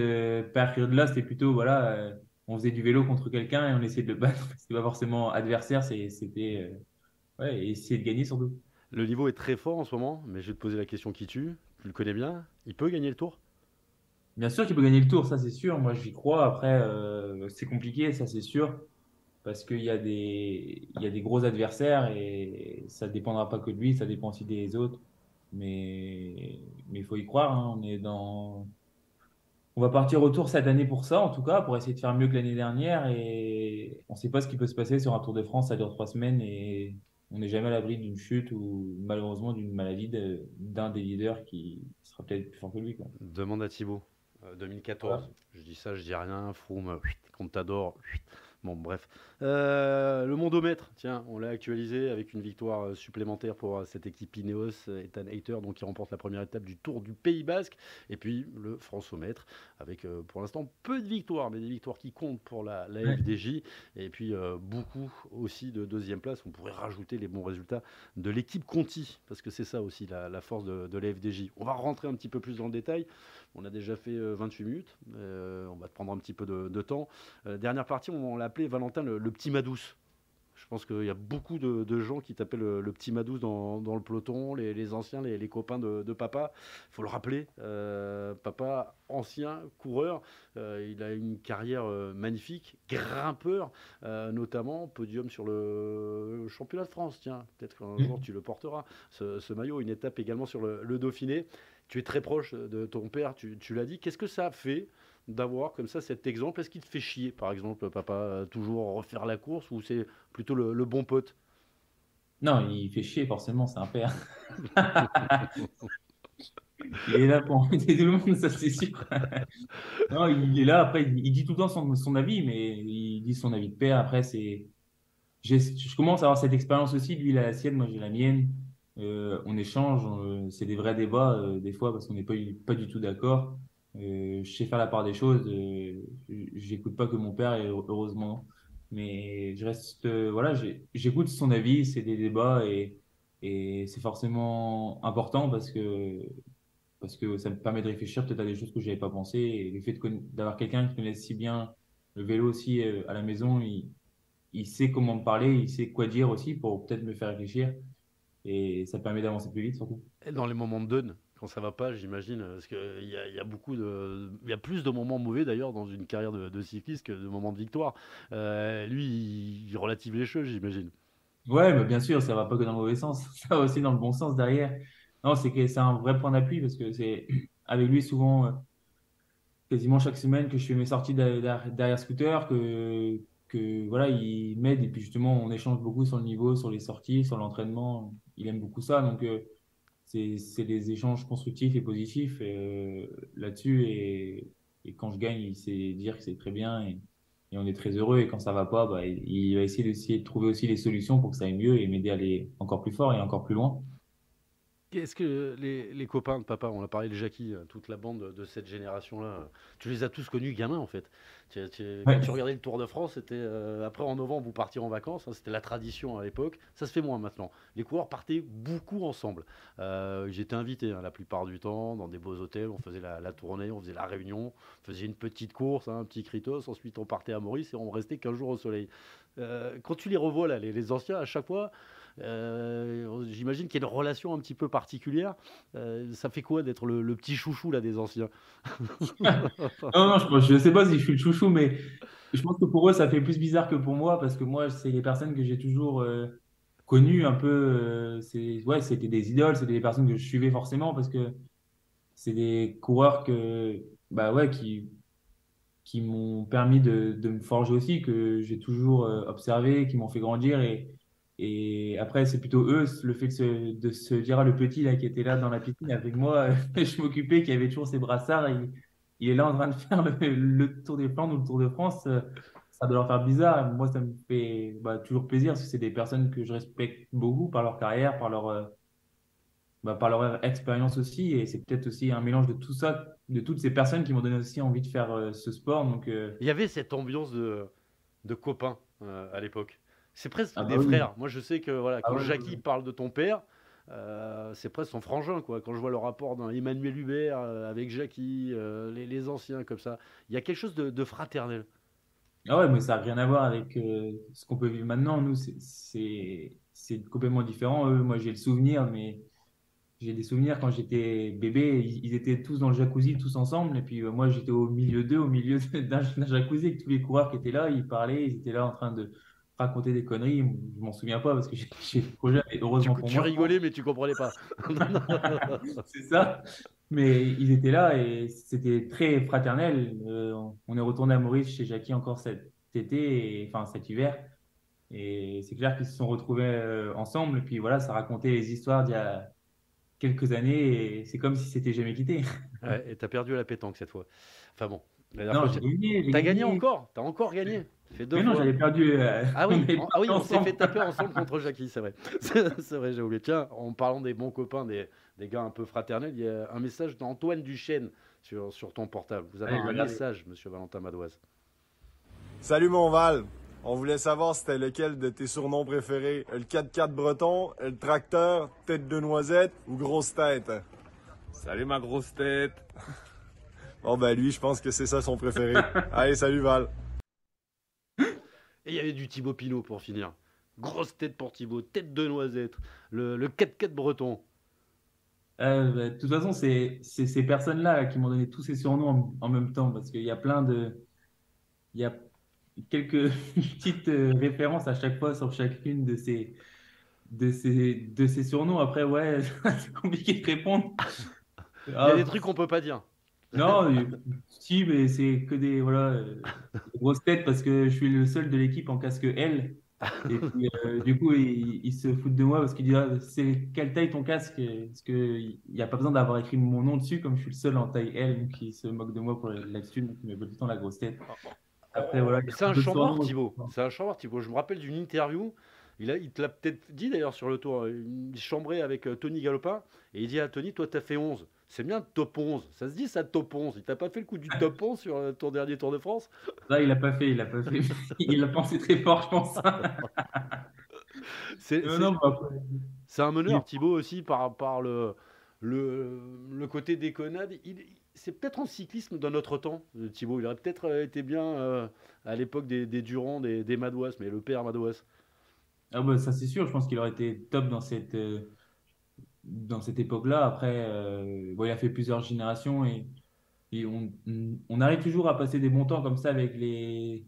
période-là, c'était plutôt, voilà on faisait du vélo contre quelqu'un et on essayait de le battre. C'était pas forcément adversaire, c'était euh, ouais, essayer de gagner surtout. Le niveau est très fort en ce moment, mais je vais te poser la question qui tue? Tu le connais bien? Il peut gagner le tour? Bien sûr qu'il peut gagner le tour, ça c'est sûr. Moi j'y crois. Après, euh, c'est compliqué, ça c'est sûr. Parce qu'il y, a des, il y a des gros adversaires et ça ne dépendra pas que de lui, ça dépend aussi des autres. Mais il faut y croire. Hein. On est dans on va partir au tour cette année pour ça, en tout cas, pour essayer de faire mieux que l'année dernière. Et on ne sait pas ce qui peut se passer sur un Tour de France, ça dure trois semaines et on n'est jamais à l'abri d'une chute ou malheureusement d'une maladie d'un des leaders qui sera peut-être plus fort que lui. Demande à Thibaut. 2014, euh, je dis ça, je dis rien. Froome, Contador, Bon, bref. Euh, le mondomètre, tiens, on l'a actualisé avec une victoire euh, supplémentaire pour euh, cette équipe Ineos, Ethan Hayter, donc qui remporte la première étape du Tour du Pays Basque. Et puis le Françomètre, avec pour l'instant peu de victoires, mais des victoires qui comptent pour la, FDJ. Et puis beaucoup aussi de deuxième place. On pourrait rajouter les bons résultats de l'équipe Conti, parce que c'est ça aussi la, force de, de la FDJ. On va rentrer un petit peu plus dans le détail. On a déjà fait 28 minutes. on va te prendre un petit peu de, temps. dernière partie, on, l'a appelé Valentin le le petit Madouce. Je pense qu'il y a beaucoup de, gens qui t'appellent le, petit Madouce dans, le peloton, les, anciens, les, copains de, papa. Il faut le rappeler, euh, papa, ancien coureur, euh, il a une carrière euh, magnifique, grimpeur, notamment podium sur le, championnat de France. Tiens, peut-être qu'un mmh. jour tu le porteras, ce, maillot. Une étape également sur le, Dauphiné. Tu es très proche de ton père, tu, tu l'as dit. Qu'est-ce que ça a fait d'avoir comme ça cet exemple Est-ce qu'il te fait chier, par exemple, papa, toujours refaire la course ou c'est plutôt le, bon pote? Non, il fait chier, forcément, c'est un père. il est là pour embêter tout le monde, ça c'est sûr. non, il est là, après, il dit tout le temps son, avis, mais il dit son avis de père. Après, c'est. Je commence à avoir cette expérience aussi. Lui, il a la sienne, moi j'ai la mienne. Euh, on échange, c'est des vrais débats euh, des fois parce qu'on n'est pas du tout d'accord. Euh, je sais faire la part des choses. Euh, j'écoute pas que mon père, heureusement. Mais je reste, euh, voilà, j'écoute son avis, c'est des débats et, c'est forcément important parce que, parce que ça me permet de réfléchir peut-être à des choses que je n'avais pas pensé. Et le fait d'avoir quelqu'un qui connaît si bien le vélo aussi à la maison, il, il sait comment me parler, il sait quoi dire aussi pour peut-être me faire réfléchir. Et ça permet d'avancer plus vite surtout. Et dans les moments de donne, quand ça va pas, j'imagine, parce qu'il y, a, y a beaucoup de, il y a plus de moments mauvais d'ailleurs dans une carrière de, cycliste que de moments de victoire. Euh, lui, il, relative les choses, j'imagine. Ouais, mais bien sûr, ça va pas que dans le mauvais sens, ça va aussi dans le bon sens derrière. Non, c'est que c'est un vrai point d'appui parce que c'est avec lui souvent euh, quasiment chaque semaine que je fais mes sorties derrière, scooter, que que voilà, il m'aide et puis justement on échange beaucoup sur le niveau, sur les sorties, sur l'entraînement. Il aime beaucoup ça, donc euh, c'est des échanges constructifs et positifs euh, là-dessus. Et, quand je gagne, il sait dire que c'est très bien et, on est très heureux. Et quand ça va pas, bah, il, va essayer, de trouver aussi les solutions pour que ça aille mieux et m'aider à aller encore plus fort et encore plus loin. Est-ce que les, copains de papa, on a parlé de Jackie, euh, toute la bande de cette génération-là, tu les as tous connus gamins en fait. Quand tu regardais le Tour de France, c'était euh, après en novembre vous partiez en vacances, hein, c'était la tradition à l'époque. Ça se fait moins maintenant. Les coureurs partaient beaucoup ensemble. Euh, j'étais invité hein, la plupart du temps dans des beaux hôtels. On faisait la, tournée, on faisait la réunion, on faisait une petite course, hein, un petit critos. Ensuite on partait à Maurice et on restait 15 jours au soleil. quand tu les revois là, les, les anciens, à chaque fois euh, j'imagine qu'il y a une relation un petit peu particulière. Euh, ça fait quoi d'être le, petit chouchou là des anciens Non, je ne sais pas si je suis le chouchou, mais je pense que pour eux, ça fait plus bizarre que pour moi parce que moi, c'est les personnes que j'ai toujours euh, connues un peu. ouais, c'était des idoles, c'était des personnes que je suivais forcément parce que c'est des coureurs que, bah ouais, qui qui m'ont permis de, de, me forger aussi, que j'ai toujours observé, qui m'ont fait grandir et, et après, c'est plutôt eux, le fait de se, de dire, ah, le petit là qui était là dans la piscine avec moi, je m'occupais, qui avait toujours ses brassards, il, il, est là en train de faire le, Tour des Flandres ou le Tour de France, ça doit leur faire bizarre. Moi, ça me fait bah, toujours plaisir parce que c'est des personnes que je respecte beaucoup par leur carrière, par leur, bah, par leur expérience aussi. Et c'est peut-être aussi un mélange de tout ça, de toutes ces personnes qui m'ont donné aussi envie de faire euh, ce sport. Euh, Il y avait cette ambiance de, de copains euh, à l'époque. C'est presque ah des bah frères. Moi, je sais que voilà, ah quand Jackie parle de ton père, euh, c'est presque son frangin. Quoi. Quand je vois le rapport d'un Emmanuel Hubert euh, avec Jackie, euh, les, anciens comme ça, il y a quelque chose de, fraternel. Ah ouais, mais ça n'a rien à voir avec ce qu'on peut vivre maintenant. Nous, c'est complètement différent. Eux, moi, j'ai le souvenir, mais j'ai des souvenirs quand j'étais bébé, ils, étaient tous dans le jacuzzi, tous ensemble. Et puis moi, j'étais au milieu d'eux, au milieu d'un jacuzzi, avec tous les coureurs qui étaient là. Ils parlaient, ils étaient là en train de raconter des conneries. Je m'en souviens pas parce que j'ai trop jeune et heureusement tu, pour tu rigolais, mais tu comprenais pas. c'est ça. Mais ils étaient là et c'était très fraternel. Euh, on est retourné à Maurice chez Jackie encore cet été, et, enfin cet hiver. Et c'est clair qu'ils se sont retrouvés euh, ensemble. Et puis voilà, ça racontait les histoires d'il y a quelques années et c'est comme si c'était jamais quitté. Ouais, et t'as perdu la pétanque cette fois. Enfin bon. T'as gagné encore? T'as encore gagné? Fait deux Mais non, j'avais perdu. euh, Ah oui, on ah oui, on s'est fait taper ensemble contre Jackie, c'est vrai. C'est vrai, j'ai oublié. Tiens, en parlant des bons copains, des, des gars un peu fraternels, il y a un message d'Antoine Duchesne sur, sur ton portable. Vous avez Allez, un message, monsieur Valentin Madoise. Salut mon Val. On voulait savoir c'était lequel de tes surnoms préférés. Le 4x4 breton, le tracteur, tête de noisette ou grosse tête? Salut ma grosse tête. Bon ben lui, je pense que c'est ça son préféré. Allez, salut Val. Et il y avait du Thibaut Pinot pour finir. Grosse tête pour Thibaut, tête de noisette, le, le 4x4 breton. Euh, bah, de toute façon, c'est ces personnes-là qui m'ont donné tous ces surnoms en, en même temps parce qu'il y a plein de. Il y a quelques petites euh, références à chaque fois sur chacune de ces, de ces, de ces surnoms. Après, ouais, c'est compliqué de répondre. Il y Ah, a des trucs qu'on peut pas dire. Non, euh, si, mais c'est que des, voilà, euh, des grosses têtes parce que je suis le seul de l'équipe en casque L. Et puis, euh, du coup, ils, ils se foutent de moi parce qu'ils disent ah, c'est quelle taille ton casque? Parce qu'il n'y a pas besoin d'avoir écrit mon nom dessus, comme je suis le seul en taille L, donc ils se moquent de moi pour là-dessus, donc ils me tout le temps la grosse tête. Après, voilà. C'est un surnoms. Thibaut. C'est un chambard, Thibaut. Je me rappelle d'une interview. Il, a, il te l'a peut-être dit d'ailleurs sur le tour. Il chambrait avec Tony Galopin. Et il dit à Tony Toi, t'as fait 11. C'est bien top 11. Ça se dit, ça top 11. Il t'a pas fait le coup du top 11 sur euh, ton dernier Tour de France? Là, il l'a pas fait, il l'a pas fait. Il l'a pensé très fort, je pense. C'est Euh, bah, un meneur, Thibaut, aussi, par, par le, le, le côté déconnade. Il, c'est peut-être en cyclisme dans notre temps, euh, Thibaut. Il aurait peut-être été bien euh, à l'époque des, des Durand, des, des Madouas, mais le père Madouas. Ah bah, ça c'est sûr, je pense qu'il aurait été top dans cette, euh, dans cette époque-là. Après, euh, bon, il a fait plusieurs générations et, on, arrive toujours à passer des bons temps comme ça avec les,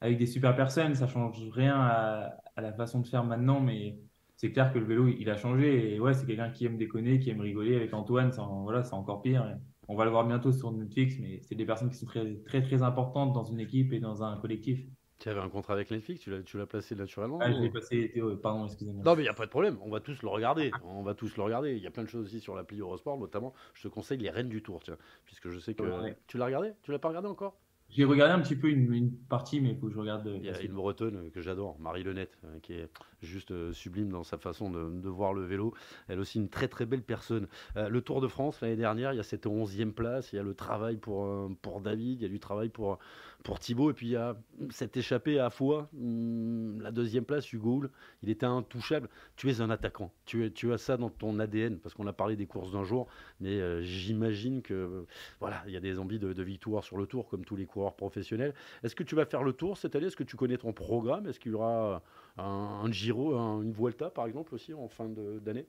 avec des super personnes. Ça change rien à, la façon de faire maintenant, mais c'est clair que le vélo, il a changé. Et ouais, c'est quelqu'un qui aime déconner, qui aime rigoler. Avec Antoine, c'est voilà, encore pire. On va le voir bientôt sur Netflix, mais c'est des personnes qui sont très, très, très importantes dans une équipe et dans un collectif. Tu avais un contrat avec Netflix, tu l'as, tu l'as placé naturellement Ah, je ou- l'ai passé, Théo, pardon, excusez-moi. Non, mais il n'y a pas de problème, on va tous le regarder. On va tous le regarder. Il y a plein de choses aussi sur l'appli Eurosport, notamment. Je te conseille les Reines du Tour, tiens, puisque je sais que. Ouais. Tu l'as regardé Tu l'as pas regardé encore? J'ai regardé un petit peu une, une partie, mais il faut que je regarde. euh, Il y a une bretonne euh, que j'adore, Marie Lenette, euh, qui est juste euh, sublime dans sa façon de, de voir le vélo. Elle aussi une très très belle personne. Euh, le Tour de France l'année dernière, il y a cette 11e place, il y a le travail pour, euh, pour David, il y a du travail pour, pour Thibaut, et puis il y a cette échappée à Foix, hum, la deuxième place, Hugo il était intouchable. Tu es un attaquant, tu, as ça dans ton ADN, parce qu'on a parlé des courses d'un jour, mais euh, j'imagine que voilà, il y a des envies de, victoire sur le Tour, comme tous les coureurs professionnels. Est-ce que tu vas faire le tour cette année? Est-ce que tu connais ton programme? Est-ce qu'il y aura un, Giro, un- une Vuelta par exemple aussi en fin d'année?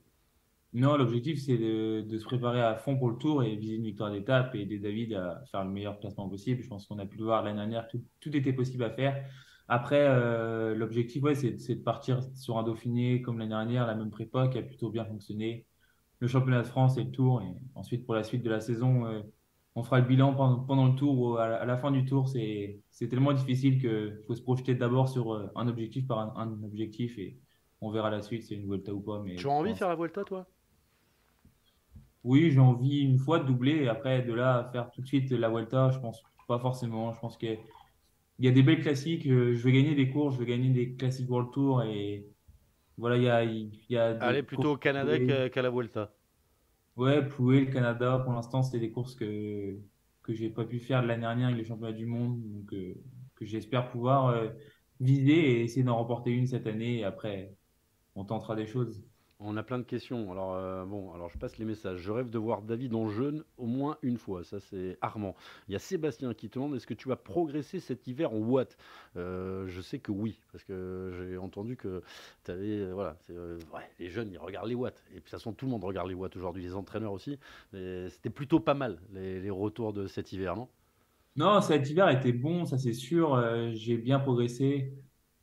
Non, l'objectif, c'est de, de se préparer à fond pour le tour et viser une victoire d'étape et aider David à faire le meilleur placement possible. Je pense qu'on a pu le voir l'année dernière, tout, tout était possible à faire. Après, euh, l'objectif, ouais, c'est de partir sur un Dauphiné comme l'année dernière, la même prépa qui a plutôt bien fonctionné. Le championnat de France et le tour. Et ensuite, pour la suite de la saison, euh, on fera le bilan pendant, pendant le tour. ou à, la- à la fin du tour, c'est tellement difficile qu'il faut se projeter d'abord sur euh, un objectif par un, un objectif et on verra la suite, c'est une Vuelta ou pas. Mais Tu as envie de faire la Vuelta toi? Oui, j'ai envie une fois de doubler et après de là à faire tout de suite la Vuelta, je pense pas forcément. Je pense qu'il y y a des belles classiques. euh, Je vais gagner des courses, je vais gagner des classiques World Tour et voilà, il y a, il y a Allez plutôt au Canada qu'à la Vuelta. Ouais, Ploué, le Canada, pour l'instant, c'était des courses que, que j'ai pas pu faire de l'année dernière avec les championnats du monde, donc euh, que j'espère pouvoir euh, viser et essayer d'en remporter une cette année et après on tentera des choses. On a plein de questions. Alors euh, bon, alors je passe les messages. Je rêve de voir David en jeune au moins une fois. Ça c'est Armand. Il y a Sébastien qui te demande est-ce que tu vas progresser cet hiver en watt Euh, Je sais que oui, parce que j'ai entendu que tu avais voilà, c'est, euh, les jeunes ils regardent les watts. Et puis de toute façon tout le monde regarde les watts aujourd'hui, les entraîneurs aussi. C'était plutôt pas mal les, les retours de cet hiver, non? Non, cet hiver était bon, ça c'est sûr. Euh, j'ai bien progressé.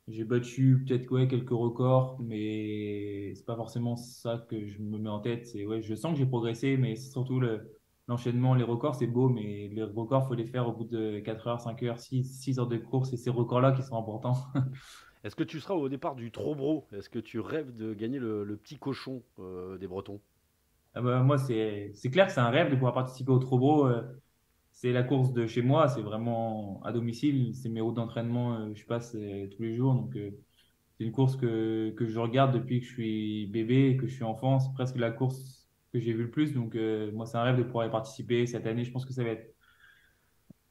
J'ai battu peut-être ouais, quelques records, mais c'est pas forcément ça que je me mets en tête. C'est ouais, je sens que j'ai progressé, mais c'est surtout le, l'enchaînement, les records, c'est beau, mais les records, faut les faire au bout de 4 heures, 5 heures, 6, 6 heures de course, et ces records-là qui sont importants. Est-ce que tu seras au départ du Trobro Est-ce que tu rêves de gagner le, le petit cochon euh, des Bretons? Ah bah, moi, c'est c'est clair que c'est un rêve de pouvoir participer au Trobro. euh, c'est la course de chez moi, c'est vraiment à domicile, c'est mes routes d'entraînement, je passe tous les jours. Donc, c'est une course que, je regarde depuis que je suis bébé, que je suis enfant. C'est presque la course que j'ai vue le plus. Donc, moi, c'est un rêve de pouvoir y participer. Cette année, je pense que ça va être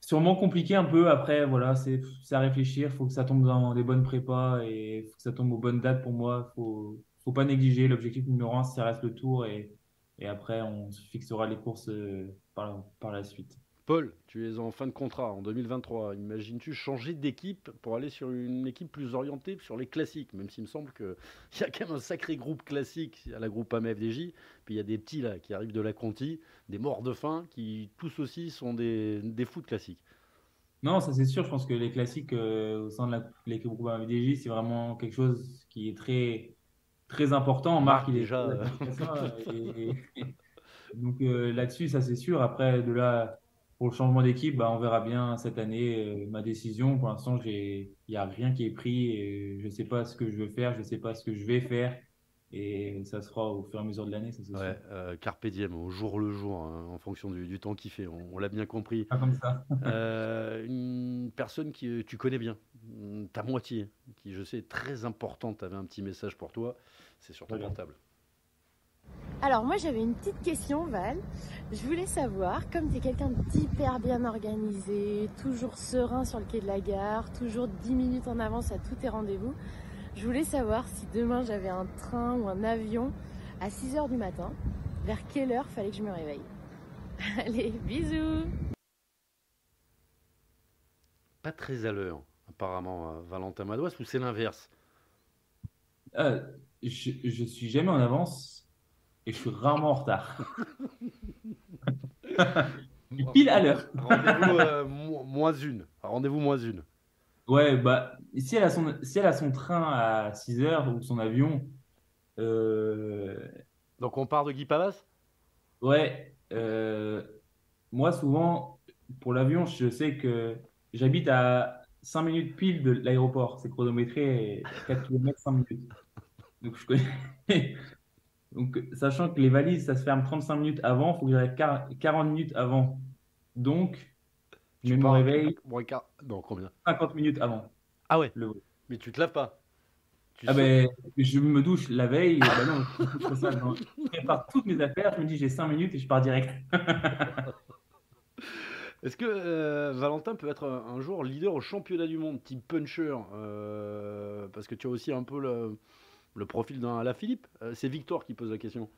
sûrement compliqué un peu. Après, voilà, c'est à réfléchir. Il faut que ça tombe dans des bonnes prépas et faut que ça tombe aux bonnes dates pour moi. Il faut, faut pas négliger. L'objectif numéro un, ça reste le tour. Et, après, on se fixera les courses euh, par, par la suite. Paul, tu es en fin de contrat en 2023. Imagines-tu changer d'équipe pour aller sur une équipe plus orientée sur les classiques? Même s'il me semble qu'il y a quand même un sacré groupe classique à la groupe AMFDJ. Puis il y a des petits là qui arrivent de la Conti, des morts de faim qui tous aussi sont des, des foot classiques. Non, ça c'est sûr. Je pense que les classiques euh, au sein de l'équipe groupe AMFDJ, c'est vraiment quelque chose qui est très, très important. Marc, il est déjà. Euh. donc euh, là-dessus, ça c'est sûr. Après, de là pour le changement d'équipe, bah, on verra bien cette année euh, ma décision. Pour l'instant, il n'y a rien qui est pris. Et je ne sais pas ce que je veux faire, je ne sais pas ce que je vais faire. Et ça se fera au fur et à mesure de l'année, ça c'est ouais, euh, carpe diem, au jour le jour, hein, en fonction du, temps qu'il fait. On, l'a bien compris. Pas comme ça. euh, une personne que tu connais bien, ta moitié, qui je sais est très importante, avait un petit message pour toi. C'est sur ton portable. Alors moi j'avais une petite question Val. Je voulais savoir, comme tu es quelqu'un d'hyper bien organisé, toujours serein sur le quai de la gare, toujours 10 minutes en avance à tous tes rendez-vous, je voulais savoir si demain j'avais un train ou un avion à 6h du matin, vers quelle heure fallait que je me réveille. Allez, bisous. Pas très à l'heure, apparemment, euh, Valentin Madouas, ou c'est l'inverse? Euh, je, je suis jamais en avance et je suis rarement en retard. pile à l'heure. Rendez-vous euh, moins une. Rendez-vous moins une. Ouais, bah, si elle a son, si elle a son train à 6 heures ou son avion. Euh, Donc on part de Guy Pavas? Ouais. Euh, moi, souvent, pour l'avion, je sais que j'habite à 5 minutes pile de l'aéroport. C'est chronométré 4 km 5 minutes. Donc je connais. Donc, sachant que les valises, ça se ferme 35 minutes avant, il faut que j'arrive 40 minutes avant. Donc, je me réveille. Non, combien? 50 minutes avant. Ah ouais? Mais tu te laves pas ah ben, je me douche la veille. bah non, je, prépare toutes mes affaires. Je me dis, j'ai 5 minutes et je pars direct. Est-ce que euh, Valentin peut être un, jour leader au championnat du monde, type puncher? Euh, Parce que tu as aussi un peu le, le profil d'un la Philippe euh, C'est Victor qui pose la question.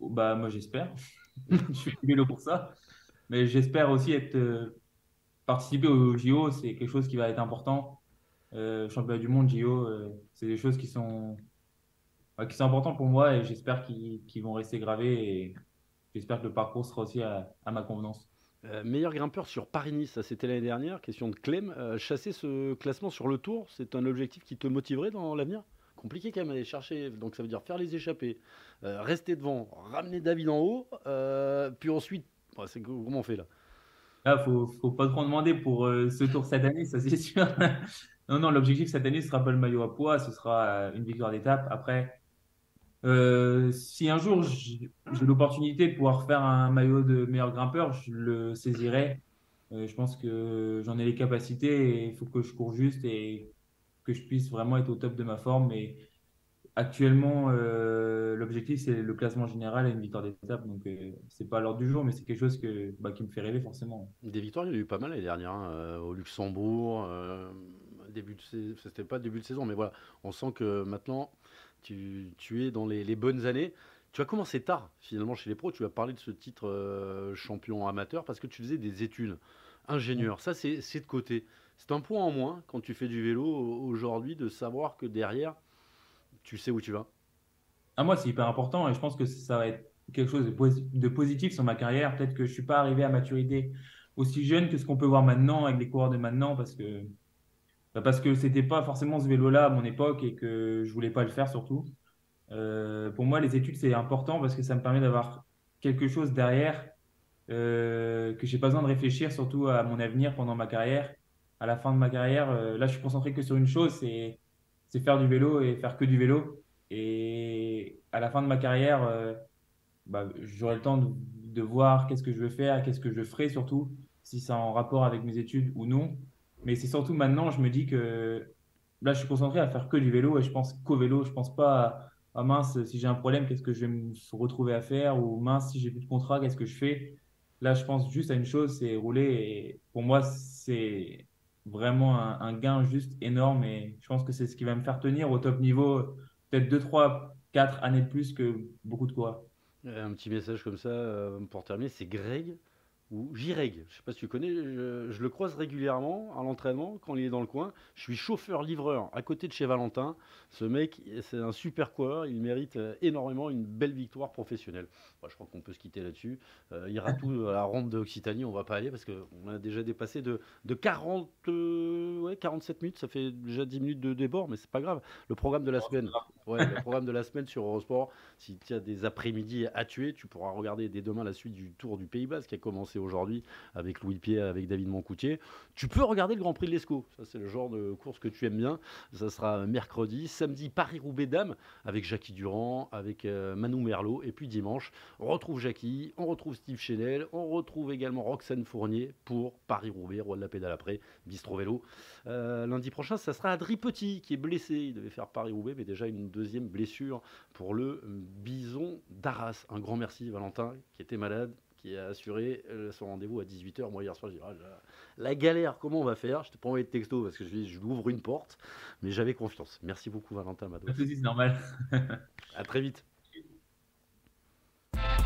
Bah, moi, j'espère. je suis vélo pour ça. Mais j'espère aussi être euh, participer au JO. C'est quelque chose qui va être important. Euh, championnat du monde, JO, euh, c'est des choses qui sont, qui sont importantes pour moi et j'espère qu'ils vont rester gravés. Et j'espère que le parcours sera aussi à, ma convenance. meilleur grimpeur sur Paris-Nice, ça c'était l'année dernière. Question de Clem. chasser ce classement sur le tour, c'est un objectif qui te motiverait dans l'avenir? Compliqué quand même aller chercher. Donc ça veut dire faire les échappées, euh, rester devant, ramener David en haut, euh, puis ensuite, c'est comment on fait là Là, faut, faut pas trop demander pour euh, ce tour cette année, ça c'est sûr. non, non, l'objectif cette année, ce sera pas le maillot à poids, ce sera une victoire d'étape. Après, si un jour j'ai l'opportunité de pouvoir faire un maillot de meilleur grimpeur, je le saisirai. je pense que j'en ai les capacités et il faut que je cours juste et que je puisse vraiment être au top de ma forme. Mais actuellement, euh, l'objectif, c'est le classement général et une victoire d'étape. Donc, euh, c'est pas à l'ordre du jour, mais c'est quelque chose que, bah, qui me fait rêver forcément. Des victoires, il y en a eu pas mal les dernières, hein, euh, au Luxembourg. début de c'était pas début de saison, mais voilà, on sent que maintenant, tu, tu es dans les, les, bonnes années. Tu as commencé tard, finalement, chez les pros. Tu as parlé de ce titre champion amateur parce que tu faisais des études ingénieur. Ça, c'est de côté. C'est un point en moins quand tu fais du vélo aujourd'hui de savoir que derrière, tu sais où tu vas. Ah, moi, c'est hyper important et je pense que ça va être quelque chose de positif sur ma carrière. Peut-être que je ne suis pas arrivé à maturité aussi jeune que ce qu'on peut voir maintenant avec les coureurs de maintenant parce que bah, parce que pas forcément ce vélo-là à mon époque et que je voulais pas le faire surtout. Euh, pour moi, les études c'est important parce que ça me permet d'avoir quelque chose derrière euh, que j'ai pas besoin de réfléchir surtout à mon avenir pendant ma carrière à la fin de ma carrière, euh, là, je suis concentré que sur une chose, c'est, faire du vélo et faire que du vélo. Et à la fin de ma carrière, euh, bah, j'aurai le temps de, voir qu'est-ce que je veux faire, qu'est-ce que je ferai surtout. si c'est en rapport avec mes études ou non. Mais c'est surtout maintenant, je me dis que là, je suis concentré à faire que du vélo et je pense qu'au vélo. Je pense pas à, ah mince, si j'ai un problème, qu'est-ce que je vais me retrouver à faire Ou mince, si j'ai plus de contrat, qu'est-ce que je fais Là, je pense juste à une chose, c'est rouler. Et pour moi, c'est vraiment un, gain juste énorme. Et je pense que c'est ce qui va me faire tenir au top niveau, peut-être 2, 3, 4 années de plus que beaucoup de quoi. Un petit message comme ça euh, pour terminer, c'est Greg ou Jireg. Je ne sais pas si tu connais, je, le croise régulièrement à l'entraînement quand il est dans le coin. Je suis chauffeur-livreur à côté de chez Valentin. Ce mec, c'est un super coureur. Il mérite euh, énormément une belle victoire professionnelle. je crois qu'on peut se quitter là-dessus. Euh, il ira tout à la ronde d'Occitanie. On va pas aller parce qu'on a déjà dépassé de, de 40, euh, ouais, 47 minutes. Ça fait déjà 10 minutes de débord, mais c'est pas grave. Le programme de la semaine, ouais, le programme de la semaine sur Eurosport. Si tu as des après-midi à tuer, tu pourras regarder dès demain la suite du Tour du Pays Basque qui a commencé aujourd'hui avec Louis Pied, avec David Moncoutier. Tu peux regarder le Grand Prix de l'Escaut. Ça, c'est le genre de course que tu aimes bien. Ça sera mercredi. Samedi, Paris-Roubaix Dames avec Jackie Durand, avec euh, Manou Merlot. Et puis dimanche, on retrouve Jackie, on retrouve Steve Chenel, on retrouve également Roxane Fournier pour Paris-Roubaix, roi de la pédale après, Bistro Vélo. Euh, lundi prochain, ça sera Adri Petit qui est blessé. Il devait faire Paris-Roubaix, mais déjà une deuxième blessure pour le Bison d'Arras. Un grand merci, Valentin, qui était malade, qui a assuré euh, son rendez-vous à 18h. Moi, hier soir, j'ai dit, ah, la galère, comment on va faire? Je t'ai pas envoyé de texto parce que je, je l'ouvre une porte, mais j'avais confiance. Merci beaucoup, Valentin Mado. C'est normal. à très vite.